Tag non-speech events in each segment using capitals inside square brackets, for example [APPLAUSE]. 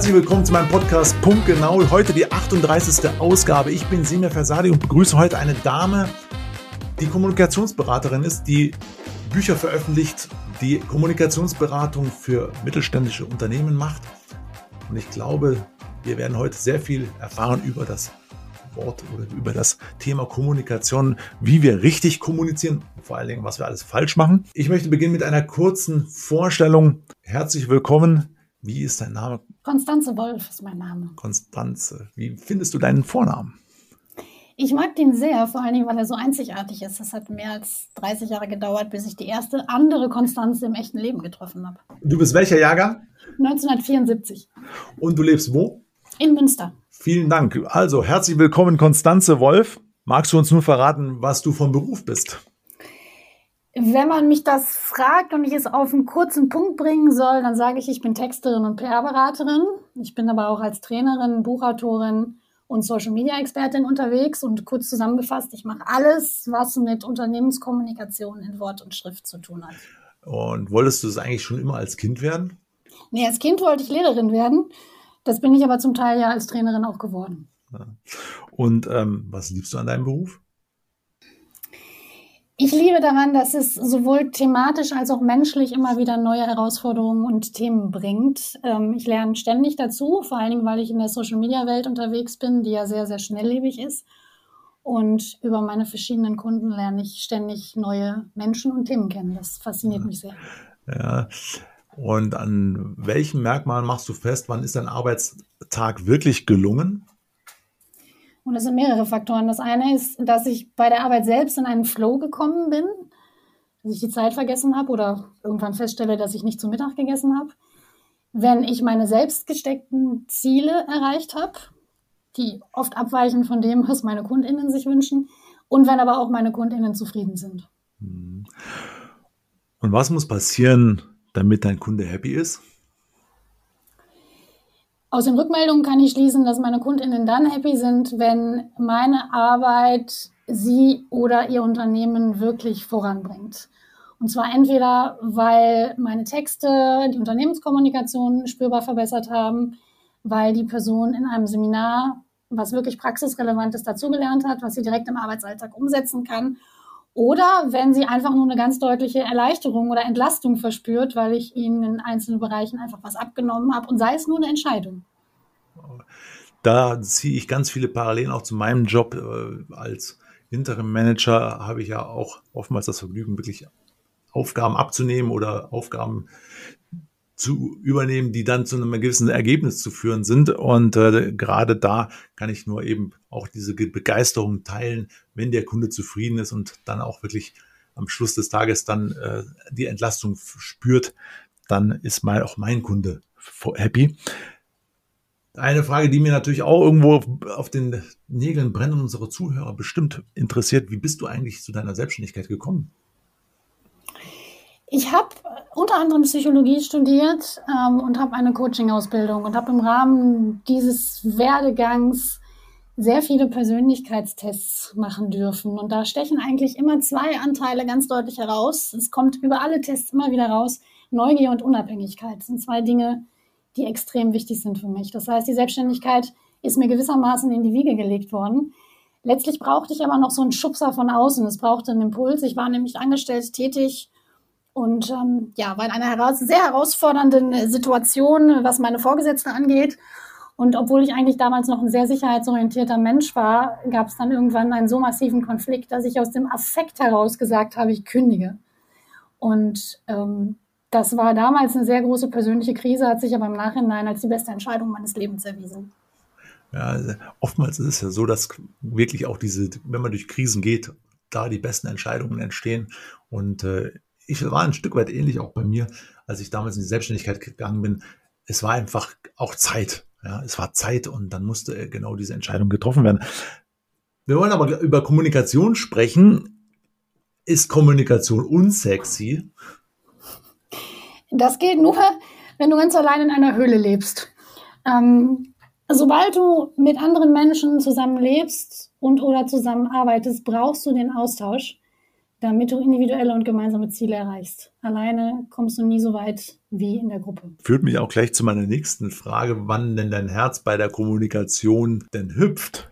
Herzlich willkommen zu meinem Podcast Punkt Genau. Heute die 38. Ausgabe. Ich bin Simir Versadi und begrüße heute eine Dame, die Kommunikationsberaterin ist, die Bücher veröffentlicht, die Kommunikationsberatung für mittelständische Unternehmen macht. Und ich glaube, wir werden heute sehr viel erfahren über das Wort oder über das Thema Kommunikation, wie wir richtig kommunizieren, vor allen Dingen, was wir alles falsch machen. Ich möchte beginnen mit einer kurzen Vorstellung. Herzlich willkommen. Wie ist dein Name? Konstanze Wolf ist mein Name. Konstanze. Wie findest du deinen Vornamen? Ich mag den sehr, vor allen Dingen, weil er so einzigartig ist. Es hat mehr als 30 Jahre gedauert, bis ich die erste andere Konstanze im echten Leben getroffen habe. Du bist welcher Jahrgang? 1974. Und du lebst wo? In Münster. Vielen Dank. Also, herzlich willkommen, Konstanze Wolf. Magst du uns nur verraten, was du von Beruf bist? Wenn man mich das fragt und ich es auf einen kurzen Punkt bringen soll, dann sage ich, ich bin Texterin und PR-Beraterin. Ich bin aber auch als Trainerin, Buchautorin und Social-Media-Expertin unterwegs. Und kurz zusammengefasst, ich mache alles, was mit Unternehmenskommunikation in Wort und Schrift zu tun hat. Und wolltest du es eigentlich schon immer als Kind werden? Nee, als Kind wollte ich Lehrerin werden. Das bin ich aber zum Teil ja als Trainerin auch geworden. Und ähm, was liebst du an deinem Beruf? Ich liebe daran, dass es sowohl thematisch als auch menschlich immer wieder neue Herausforderungen und Themen bringt. Ähm, ich lerne ständig dazu, vor allen Dingen, weil ich in der Social-Media-Welt unterwegs bin, die ja sehr, sehr schnelllebig ist. Und über meine verschiedenen Kunden lerne ich ständig neue Menschen und Themen kennen. Das fasziniert mich sehr. Ja. Und an welchen Merkmalen machst du fest, wann ist dein Arbeitstag wirklich gelungen? Und das sind mehrere Faktoren. Das eine ist, dass ich bei der Arbeit selbst in einen Flow gekommen bin, dass ich die Zeit vergessen habe oder irgendwann feststelle, dass ich nicht zu Mittag gegessen habe. Wenn ich meine selbst gesteckten Ziele erreicht habe, die oft abweichen von dem, was meine KundInnen sich wünschen, und wenn aber auch meine KundInnen zufrieden sind. Und was muss passieren, damit dein Kunde happy ist? Aus den Rückmeldungen kann ich schließen, dass meine Kundinnen dann happy sind, wenn meine Arbeit sie oder ihr Unternehmen wirklich voranbringt. Und zwar entweder, weil meine Texte die Unternehmenskommunikation spürbar verbessert haben, weil die Person in einem Seminar, was wirklich praxisrelevant ist, dazugelernt hat, was sie direkt im Arbeitsalltag umsetzen kann. Oder wenn sie einfach nur eine ganz deutliche Erleichterung oder Entlastung verspürt, weil ich ihnen in einzelnen Bereichen einfach was abgenommen habe und sei es nur eine Entscheidung. Da ziehe ich ganz viele Parallelen auch zu meinem Job äh, als Interim Manager habe ich ja auch oftmals das Vergnügen, wirklich Aufgaben abzunehmen oder Aufgaben zu übernehmen, die dann zu einem gewissen Ergebnis zu führen sind. Und äh, gerade da kann ich nur eben auch diese Begeisterung teilen, wenn der Kunde zufrieden ist und dann auch wirklich am Schluss des Tages dann äh, die Entlastung spürt, dann ist mal auch mein Kunde happy. Eine Frage, die mir natürlich auch irgendwo auf den Nägeln brennen, unsere Zuhörer bestimmt interessiert. Wie bist du eigentlich zu deiner Selbstständigkeit gekommen? Ich habe unter anderem Psychologie studiert ähm, und habe eine Coaching-Ausbildung und habe im Rahmen dieses Werdegangs sehr viele Persönlichkeitstests machen dürfen. Und da stechen eigentlich immer zwei Anteile ganz deutlich heraus. Es kommt über alle Tests immer wieder raus. Neugier und Unabhängigkeit sind zwei Dinge, die extrem wichtig sind für mich. Das heißt, die Selbstständigkeit ist mir gewissermaßen in die Wiege gelegt worden. Letztlich brauchte ich aber noch so einen Schubser von außen. Es brauchte einen Impuls. Ich war nämlich angestellt tätig und ähm, ja, war in einer heraus sehr herausfordernden Situation, was meine Vorgesetzte angeht. Und obwohl ich eigentlich damals noch ein sehr sicherheitsorientierter Mensch war, gab es dann irgendwann einen so massiven Konflikt, dass ich aus dem Affekt heraus gesagt habe, ich kündige. Und ähm, das war damals eine sehr große persönliche Krise, hat sich aber im Nachhinein als die beste Entscheidung meines Lebens erwiesen. Ja, also oftmals ist es ja so, dass wirklich auch diese, wenn man durch Krisen geht, da die besten Entscheidungen entstehen. Und äh, ich war ein Stück weit ähnlich auch bei mir, als ich damals in die Selbstständigkeit gegangen bin. Es war einfach auch Zeit. Ja, es war Zeit und dann musste genau diese Entscheidung getroffen werden. Wir wollen aber über Kommunikation sprechen. Ist Kommunikation unsexy? Das geht nur, wenn du ganz allein in einer Höhle lebst. Ähm, sobald du mit anderen Menschen zusammenlebst und oder zusammenarbeitest, brauchst du den Austausch damit du individuelle und gemeinsame Ziele erreichst. Alleine kommst du nie so weit wie in der Gruppe. Führt mich auch gleich zu meiner nächsten Frage, wann denn dein Herz bei der Kommunikation denn hüpft?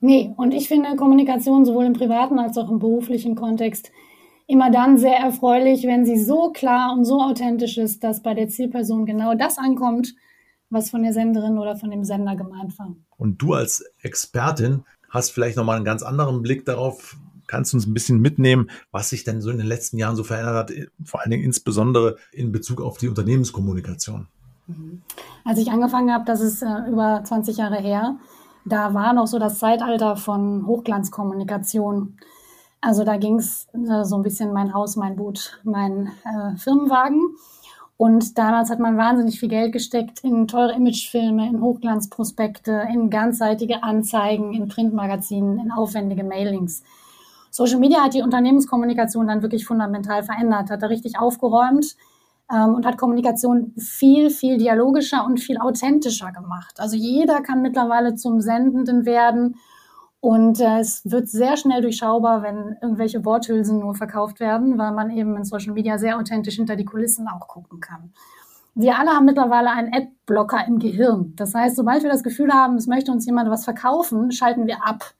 Nee, und ich finde Kommunikation sowohl im privaten als auch im beruflichen Kontext immer dann sehr erfreulich, wenn sie so klar und so authentisch ist, dass bei der Zielperson genau das ankommt, was von der Senderin oder von dem Sender gemeint war. Und du als Expertin hast vielleicht nochmal einen ganz anderen Blick darauf, kannst du uns ein bisschen mitnehmen, was sich denn so in den letzten Jahren so verändert hat, vor allen Dingen insbesondere in Bezug auf die Unternehmenskommunikation? Mhm. Als ich angefangen habe, das ist äh, über 20 Jahre her, da war noch so das Zeitalter von Hochglanzkommunikation. Also da ging es äh, so ein bisschen mein Haus, mein Boot, mein äh, Firmenwagen. Und damals hat man wahnsinnig viel Geld gesteckt in teure Imagefilme, in Hochglanzprospekte, in ganzseitige Anzeigen, in Printmagazinen, in aufwendige Mailings. Social Media hat die Unternehmenskommunikation dann wirklich fundamental verändert, hat da richtig aufgeräumt ähm, und hat Kommunikation viel, viel dialogischer und viel authentischer gemacht. Also jeder kann mittlerweile zum Sendenden werden und äh, es wird sehr schnell durchschaubar, wenn irgendwelche Worthülsen nur verkauft werden, weil man eben in Social Media sehr authentisch hinter die Kulissen auch gucken kann. Wir alle haben mittlerweile einen Adblocker im Gehirn. Das heißt, sobald wir das Gefühl haben, es möchte uns jemand was verkaufen, schalten wir ab.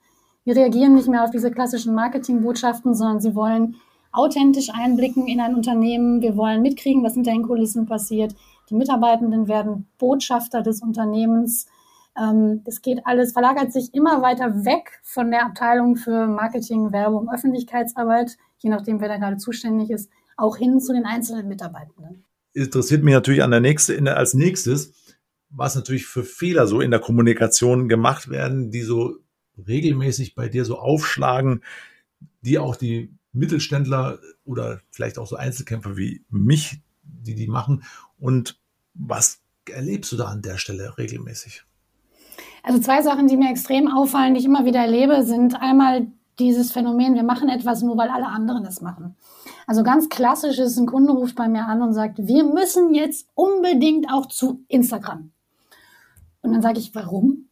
Wir reagieren nicht mehr auf diese klassischen Marketingbotschaften, sondern sie wollen authentisch einblicken in ein Unternehmen. Wir wollen mitkriegen, was hinter den Kulissen passiert. Die Mitarbeitenden werden Botschafter des Unternehmens ähm, es geht alles, verlagert sich immer weiter weg von der Abteilung für Marketing, Werbung, Öffentlichkeitsarbeit, je nachdem, wer da gerade zuständig ist, auch hin zu den einzelnen Mitarbeitenden. Interessiert mich natürlich an der nächste, als nächstes, was natürlich für Fehler so in der Kommunikation gemacht werden, die so regelmäßig bei dir so aufschlagen, die auch die Mittelständler oder vielleicht auch so Einzelkämpfer wie mich, die die machen. Und was erlebst du da an der Stelle regelmäßig? Also zwei Sachen, die mir extrem auffallen, die ich immer wieder erlebe, sind einmal dieses Phänomen, wir machen etwas nur, weil alle anderen es machen. Also ganz klassisch ist, ein Kunde ruft bei mir an und sagt, wir müssen jetzt unbedingt auch zu Instagram. Und dann sage ich, warum?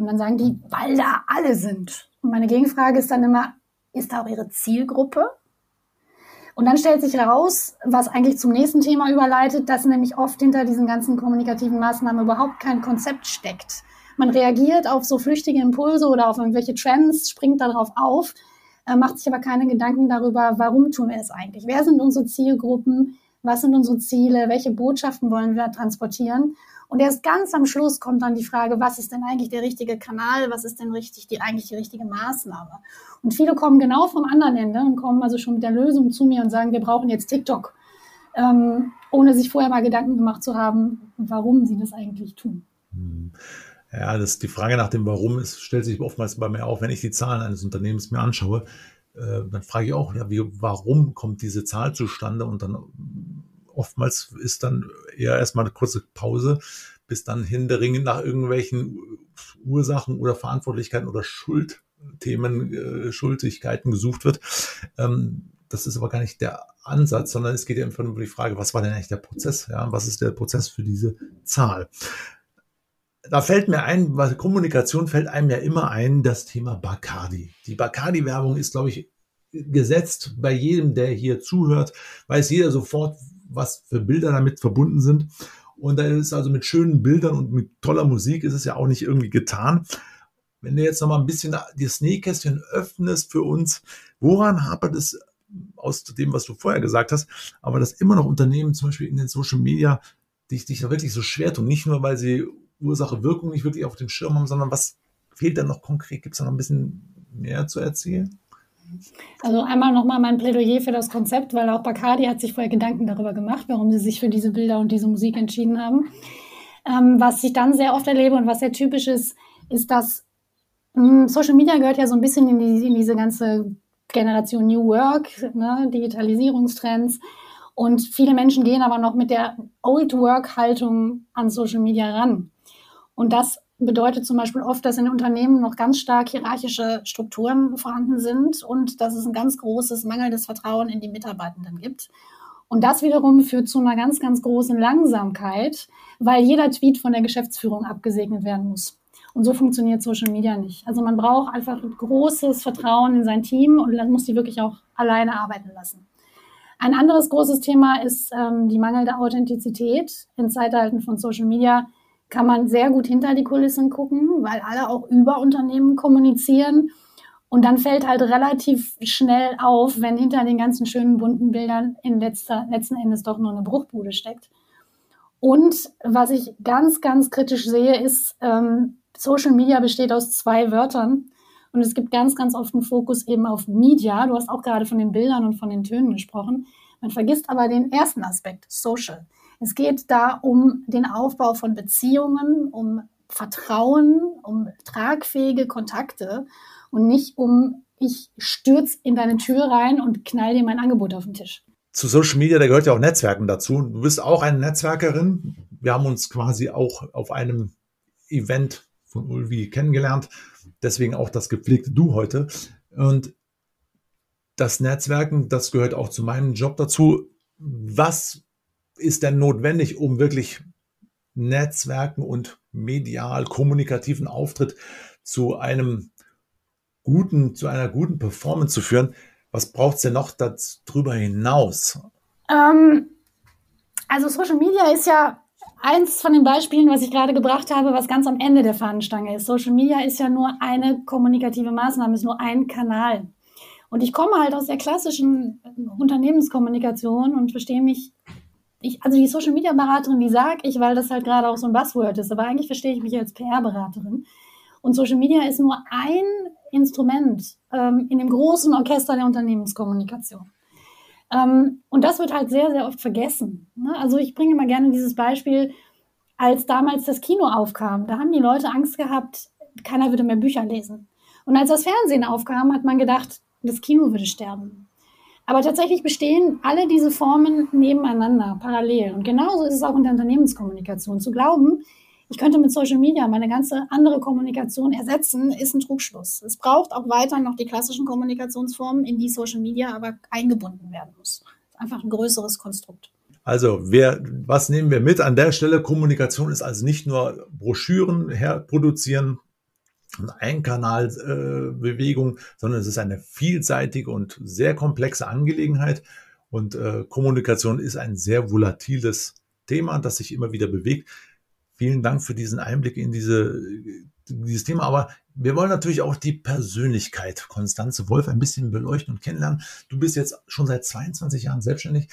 Und dann sagen die, weil da alle sind. Und meine Gegenfrage ist dann immer, ist da auch ihre Zielgruppe? Und dann stellt sich heraus, was eigentlich zum nächsten Thema überleitet, dass nämlich oft hinter diesen ganzen kommunikativen Maßnahmen überhaupt kein Konzept steckt. Man reagiert auf so flüchtige Impulse oder auf irgendwelche Trends, springt darauf auf, äh, macht sich aber keine Gedanken darüber, warum tun wir es eigentlich? Wer sind unsere Zielgruppen? Was sind unsere Ziele? Welche Botschaften wollen wir transportieren? Und erst ganz am Schluss kommt dann die Frage, was ist denn eigentlich der richtige Kanal? Was ist denn richtig, die eigentlich die richtige Maßnahme? Und viele kommen genau vom anderen Ende und kommen also schon mit der Lösung zu mir und sagen, wir brauchen jetzt TikTok, ähm, ohne sich vorher mal Gedanken gemacht zu haben, warum sie das eigentlich tun. Hm. Ja, das, die Frage nach dem Warum ist, stellt sich oftmals bei mir auf, wenn ich die Zahlen eines Unternehmens mir anschaue, äh, dann frage ich auch, ja, wie, warum kommt diese Zahl zustande? Und dann oftmals ist dann eher erstmal eine kurze Pause, bis dann händeringend nach irgendwelchen Ursachen oder Verantwortlichkeiten oder Schuldthemen, äh, Schuldigkeiten gesucht wird. Ähm, das ist aber gar nicht der Ansatz, sondern es geht ja einfach nur um die Frage, was war denn eigentlich der Prozess? Ja, was ist der Prozess für diese Zahl? da fällt mir ein, was Kommunikation fällt einem ja immer ein, das Thema Bacardi. Die Bacardi-Werbung ist, glaube ich, gesetzt bei jedem, der hier zuhört, weiß jeder sofort, was für Bilder damit verbunden sind. Und da ist also mit schönen Bildern und mit toller Musik ist es ja auch nicht irgendwie getan. Wenn du jetzt noch mal ein bisschen das Nähkästchen öffnest für uns, woran hapert es aus dem, was du vorher gesagt hast, aber dass immer noch Unternehmen zum Beispiel in den Social Media dich, dich da wirklich so schwer tun, nicht nur, weil sie Ursache, Wirkung nicht wirklich auf dem Schirm haben, sondern was fehlt denn noch konkret? Gibt es da noch ein bisschen mehr zu erzählen? Also einmal nochmal mein Plädoyer für das Konzept, weil auch Bacardi hat sich vorher Gedanken darüber gemacht, warum sie sich für diese Bilder und diese Musik entschieden haben. Ähm, was ich dann sehr oft erlebe und was sehr typisch ist, ist, dass mh, hm, Social Media gehört ja so ein bisschen in, die, in diese ganze Generation New Work, ne, Digitalisierungstrends. Und viele Menschen gehen aber noch mit der Old Work-Haltung an Social Media ran. Und das bedeutet zum Beispiel oft, dass in Unternehmen noch ganz stark hierarchische Strukturen vorhanden sind und dass es ein ganz großes mangelndes Vertrauen in die Mitarbeitenden gibt. Und das wiederum führt zu einer ganz, ganz großen Langsamkeit, weil jeder Tweet von der Geschäftsführung abgesegnet werden muss. Und so funktioniert Social Media nicht. Also man braucht einfach großes Vertrauen in sein Team und muss die wirklich auch alleine arbeiten lassen. Ein anderes großes Thema ist ähm, die mangelnde Authentizität. In Zeitalten von Social Media kann man sehr gut hinter die Kulissen gucken, weil alle auch über Unternehmen kommunizieren. Und dann fällt halt relativ schnell auf, wenn hinter den ganzen schönen bunten Bildern in letzter, letzten Endes doch nur eine Bruchbude steckt. Und was ich ganz, ganz kritisch sehe, ist, ähm, Social Media besteht aus zwei Wörtern. Und es gibt ganz, ganz oft einen Fokus eben auf Media. Du hast auch gerade von den Bildern und von den Tönen gesprochen. Man vergisst aber den ersten Aspekt, Social. Es geht da um den Aufbau von Beziehungen, um Vertrauen, um tragfähige Kontakte und nicht um ich stürze in deine Tür rein und knall dir mein Angebot auf den Tisch. Zu Social Media, da gehört ja auch Netzwerken dazu. Du bist auch eine Netzwerkerin. Wir haben uns quasi auch auf einem Event von Ulvi kennengelernt. Deswegen auch das gepflegte Du heute. Und das Netzwerken, das gehört auch zu meinem Job dazu. Was ist denn notwendig, um wirklich Netzwerken und medial kommunikativen Auftritt zu einem guten, zu einer guten Performance zu führen? Was braucht es denn noch darüber hinaus? Ähm, also Social Media ist ja eins von den Beispielen, was ich gerade gebracht habe, was ganz am Ende der Fahnenstange ist. Social Media ist ja nur eine kommunikative Maßnahme, ist nur ein Kanal. Und ich komme halt aus der klassischen Unternehmenskommunikation und verstehe mich ich, also die Social Media Beraterin, die sage ich, weil das halt gerade auch so ein Buzzword ist, aber eigentlich verstehe ich mich als PR-Beraterin. Und Social Media ist nur ein Instrument ähm, in dem großen Orchester der Unternehmenskommunikation. Ähm, und das wird halt sehr, sehr oft vergessen. Ne? Also ich bringe mal gerne dieses Beispiel, als damals das Kino aufkam, da haben die Leute Angst gehabt, keiner würde mehr Bücher lesen. Und als das Fernsehen aufkam, hat man gedacht, das Kino würde sterben. Aber tatsächlich bestehen alle diese Formen nebeneinander, parallel. Und genauso ist es auch in der Unternehmenskommunikation. Zu glauben, ich könnte mit Social Media meine ganze andere Kommunikation ersetzen, ist ein Trugschluss. Es braucht auch weiter noch die klassischen Kommunikationsformen, in die Social Media aber eingebunden werden muss. Einfach ein größeres Konstrukt. Also, wer, was nehmen wir mit an der Stelle? Kommunikation ist also nicht nur Broschüren herproduzieren, Einkanalbewegung, äh, sondern es ist eine vielseitige und sehr komplexe Angelegenheit. Und äh, Kommunikation ist ein sehr volatiles Thema, das sich immer wieder bewegt. Vielen Dank für diesen Einblick in diese, dieses Thema. Aber wir wollen natürlich auch die Persönlichkeit Konstanze Wolf ein bisschen beleuchten und kennenlernen. Du bist jetzt schon seit 22 Jahren selbstständig.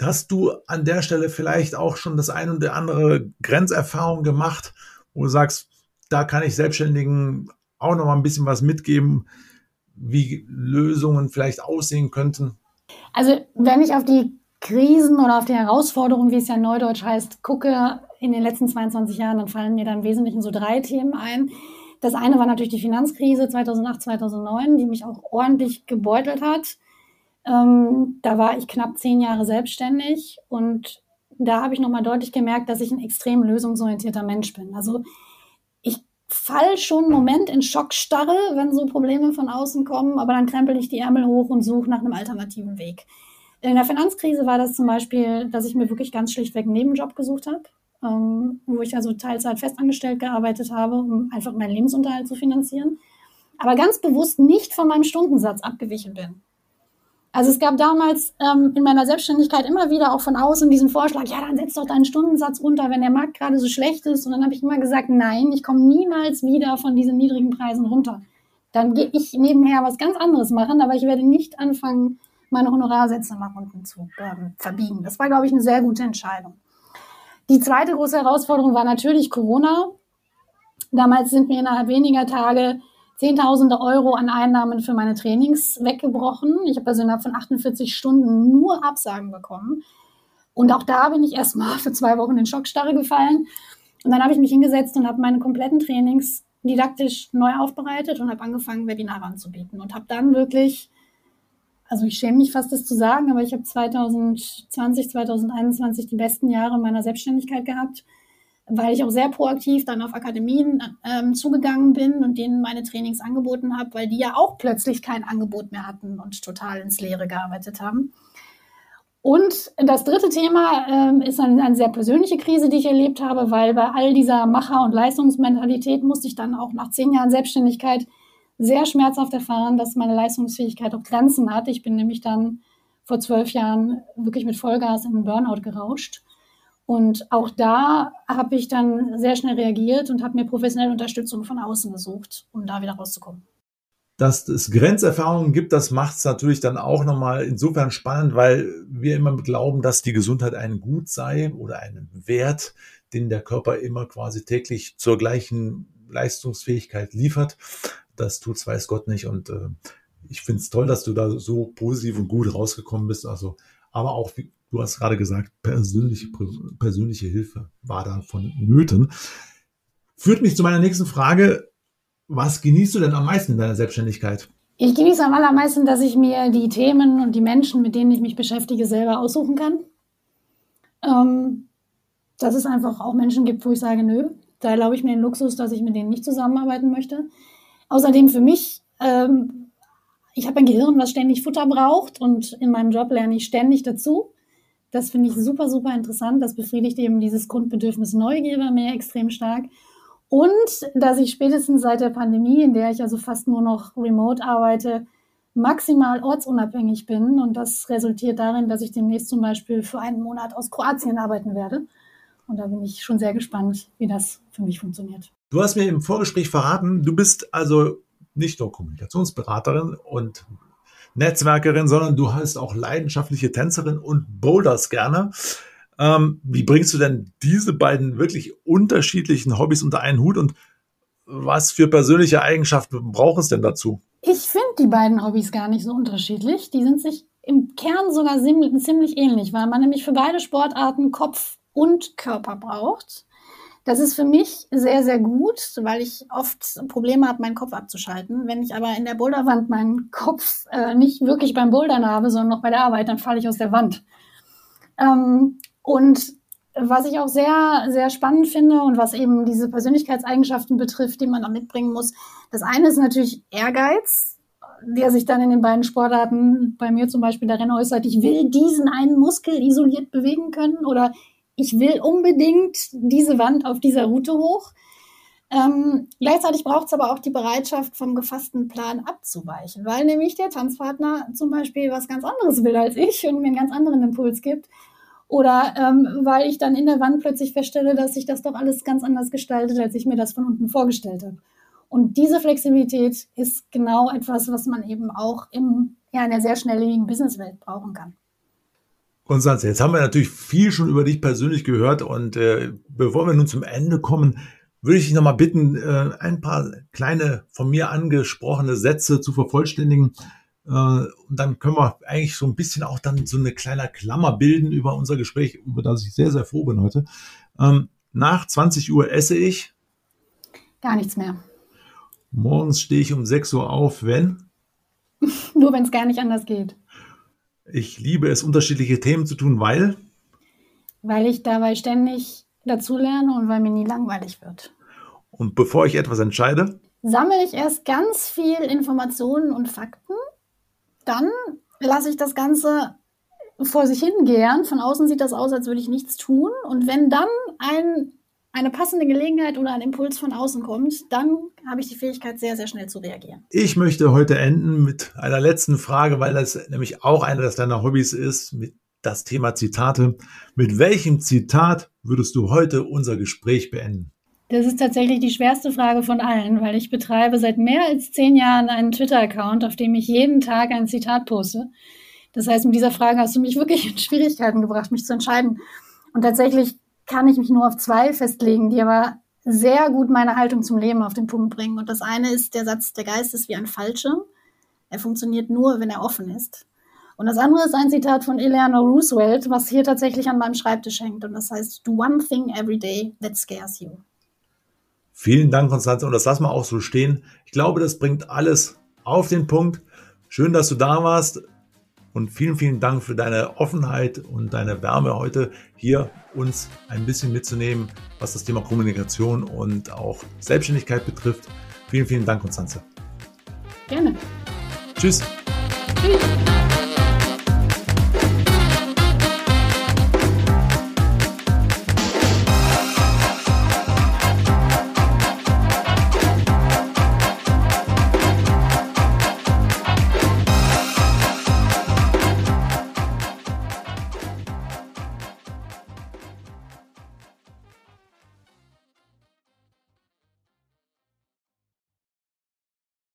Hast du an der Stelle vielleicht auch schon das ein oder andere Grenzerfahrung gemacht, wo du sagst, da kann ich Selbstständigen auch noch mal ein bisschen was mitgeben, wie Lösungen vielleicht aussehen könnten? Also wenn ich auf die Krisen oder auf die Herausforderungen, wie es ja neudeutsch heißt, gucke in den letzten 22 Jahren, dann fallen mir da im Wesentlichen so drei Themen ein. Das eine war natürlich die Finanzkrise 2008, 2009, die mich auch ordentlich gebeutelt hat. Ähm, da war ich knapp zehn Jahre selbstständig und da habe ich nochmal deutlich gemerkt, dass ich ein extrem lösungsorientierter Mensch bin. Also fall schon einen Moment in Schockstarre, wenn so Probleme von außen kommen, aber dann krempel ich die Ärmel hoch und suche nach einem alternativen Weg. In der Finanzkrise war das zum Beispiel, dass ich mir wirklich ganz schlichtweg einen Nebenjob gesucht habe, ähm, wo ich also Teilzeit festangestellt gearbeitet habe, um einfach meinen Lebensunterhalt zu finanzieren, aber ganz bewusst nicht von meinem Stundensatz abgewichen bin. Also es gab damals ähm, in meiner Selbstständigkeit immer wieder auch von außen diesen Vorschlag, ja, dann setz doch deinen Stundensatz runter, wenn der Markt gerade so schlecht ist. Und dann habe ich immer gesagt, nein, ich komme niemals wieder von diesen niedrigen Preisen runter. Dann gehe ich nebenher was ganz anderes machen, aber ich werde nicht anfangen, meine Honorarsätze nach unten zu ähm, verbiegen. Das war, glaube ich, eine sehr gute Entscheidung. Die zweite große Herausforderung war natürlich Corona. Damals sind mir innerhalb weniger Tage Zehntausende Euro an Einnahmen für meine Trainings weggebrochen. Ich habe also innerhalb von 48 Stunden nur Absagen bekommen. Und auch da bin ich erstmal [LAUGHS] für zwei Wochen in Schockstarre gefallen. Und dann habe ich mich hingesetzt und habe meine kompletten Trainings didaktisch neu aufbereitet und habe angefangen, Webinare anzubieten. Und habe dann wirklich, also ich schäme mich fast, das zu sagen, aber ich habe 2020, 2021 die besten Jahre meiner Selbstständigkeit gehabt weil ich auch sehr proaktiv dann auf Akademien ähm, zugegangen bin und denen meine Trainings angeboten habe, weil die ja auch plötzlich kein Angebot mehr hatten und total ins Leere gearbeitet haben. Und das dritte Thema ähm, ist eine, eine, sehr persönliche Krise, die ich erlebt habe, weil bei all dieser Macher- und Leistungsmentalität musste ich dann auch nach zehn Jahren Selbstständigkeit sehr schmerzhaft erfahren, dass meine Leistungsfähigkeit auch Grenzen hat. Ich bin nämlich dann vor zwölf Jahren wirklich mit Vollgas in den Burnout gerauscht. Und auch da habe ich dann sehr schnell reagiert und habe mir professionelle Unterstützung von außen gesucht, um da wieder rauszukommen dass es Grenzerfahrungen gibt, das macht es natürlich dann auch nochmal insofern spannend, weil wir immer glauben, dass die Gesundheit ein Gut sei oder ein Wert, den der Körper immer quasi täglich zur gleichen Leistungsfähigkeit liefert. Das tut's weiß Gott nicht und äh, ich finde es toll, dass du da so positiv und gut rausgekommen bist. Also, aber auch, du hast gerade gesagt, persönliche, persönliche Hilfe war da von Nöten. Führt mich zu meiner nächsten Frage was genießt du denn am meisten in deiner Selbstständigkeit? Ich genieße am allermeisten, dass ich mir die Themen und die Menschen, mit denen ich mich beschäftige, selber aussuchen kann. Ähm, dass es einfach auch Menschen gibt, wo ich sage, nö, da erlaube ich mir den Luxus, dass ich mit denen nicht zusammenarbeiten möchte. Außerdem für mich, ähm, ich habe ein Gehirn, was ständig Futter braucht und in meinem Job lerne ich ständig dazu. Das finde ich super, super interessant. Das befriedigt eben dieses Grundbedürfnis Neugier mir extrem stark. Und dass ich spätestens seit der Pandemie, in der ich also fast nur noch remote arbeite, maximal ortsunabhängig bin. Und das resultiert darin, dass ich demnächst zum Beispiel für einen Monat aus Kroatien arbeiten werde. Und da bin ich schon sehr gespannt, wie das für mich funktioniert. Du hast mir im Vorgespräch verraten, du bist also nicht nur Kommunikationsberaterin und Netzwerkerin, sondern du hast auch leidenschaftliche Tänzerin und boulders gerne. Ähm, wie bringst du denn diese beiden wirklich unterschiedlichen Hobbys unter einen Hut und was für persönliche Eigenschaften braucht es denn dazu? Ich finde die beiden Hobbys gar nicht so unterschiedlich. Die sind sich im Kern sogar ziemlich ähnlich, weil man nämlich für beide Sportarten Kopf und Körper braucht. Das ist für mich sehr, sehr gut, weil ich oft Probleme habe, meinen Kopf abzuschalten. Wenn ich aber in der Boulderwand meinen Kopf äh, nicht wirklich beim Bouldern habe, sondern noch bei der Arbeit, dann falle ich aus der Wand. Ähm, und was ich auch sehr, sehr spannend finde und was eben diese Persönlichkeitseigenschaften betrifft, die man da mitbringen muss. Das eine ist natürlich Ehrgeiz, der sich dann in den beiden Sportarten bei mir zum Beispiel darin äußert, ich will diesen einen Muskel isoliert bewegen können oder ich will unbedingt diese Wand auf dieser Route hoch. Ähm, gleichzeitig braucht es aber auch die Bereitschaft, vom gefassten Plan abzuweichen, weil nämlich der Tanzpartner zum Beispiel was ganz anderes will als ich und mir einen ganz anderen Impuls gibt. Oder ähm, weil ich dann in der Wand plötzlich feststelle, dass sich das doch alles ganz anders gestaltet, als ich mir das von unten vorgestellt habe. Und diese Flexibilität ist genau etwas, was man eben auch im, ja, in der sehr schnelllebigen Businesswelt brauchen kann. Konstanze, jetzt haben wir natürlich viel schon über dich persönlich gehört und äh, bevor wir nun zum Ende kommen, würde ich dich nochmal bitten, äh, ein paar kleine von mir angesprochene Sätze zu vervollständigen. Äh, und dann können wir eigentlich so ein bisschen auch dann so eine kleine Klammer bilden über unser Gespräch, über das ich sehr, sehr froh bin heute. Ähm, nach 20 Uhr esse ich. Gar nichts mehr. Morgens stehe ich um 6 Uhr auf, wenn? [LAUGHS] Nur wenn es gar nicht anders geht. Ich liebe es, unterschiedliche Themen zu tun, weil? Weil ich dabei ständig dazulerne und weil mir nie langweilig wird. Und bevor ich etwas entscheide? Sammle ich erst ganz viel Informationen und Fakten dann lasse ich das Ganze vor sich hingehen. Von außen sieht das aus, als würde ich nichts tun. Und wenn dann ein, eine passende Gelegenheit oder ein Impuls von außen kommt, dann habe ich die Fähigkeit, sehr, sehr schnell zu reagieren. Ich möchte heute enden mit einer letzten Frage, weil das nämlich auch einer deiner Hobbys ist, mit das Thema Zitate. Mit welchem Zitat würdest du heute unser Gespräch beenden? Das ist tatsächlich die schwerste Frage von allen, weil ich betreibe seit mehr als zehn Jahren einen Twitter-Account, auf dem ich jeden Tag ein Zitat poste. Das heißt, mit dieser Frage hast du mich wirklich in Schwierigkeiten gebracht, mich zu entscheiden. Und tatsächlich kann ich mich nur auf zwei festlegen, die aber sehr gut meine Haltung zum Leben auf den Punkt bringen. Und das eine ist der Satz, der Geist ist wie ein Fallschirm. Er funktioniert nur, wenn er offen ist. Und das andere ist ein Zitat von Eleanor Roosevelt, was hier tatsächlich an meinem Schreibtisch hängt. Und das heißt, do one thing every day that scares you. Vielen Dank, Konstanze. Und das lassen wir auch so stehen. Ich glaube, das bringt alles auf den Punkt. Schön, dass du da warst. Und vielen, vielen Dank für deine Offenheit und deine Wärme heute hier uns ein bisschen mitzunehmen, was das Thema Kommunikation und auch Selbstständigkeit betrifft. Vielen, vielen Dank, Konstanze. Gerne. Tschüss. Tschüss.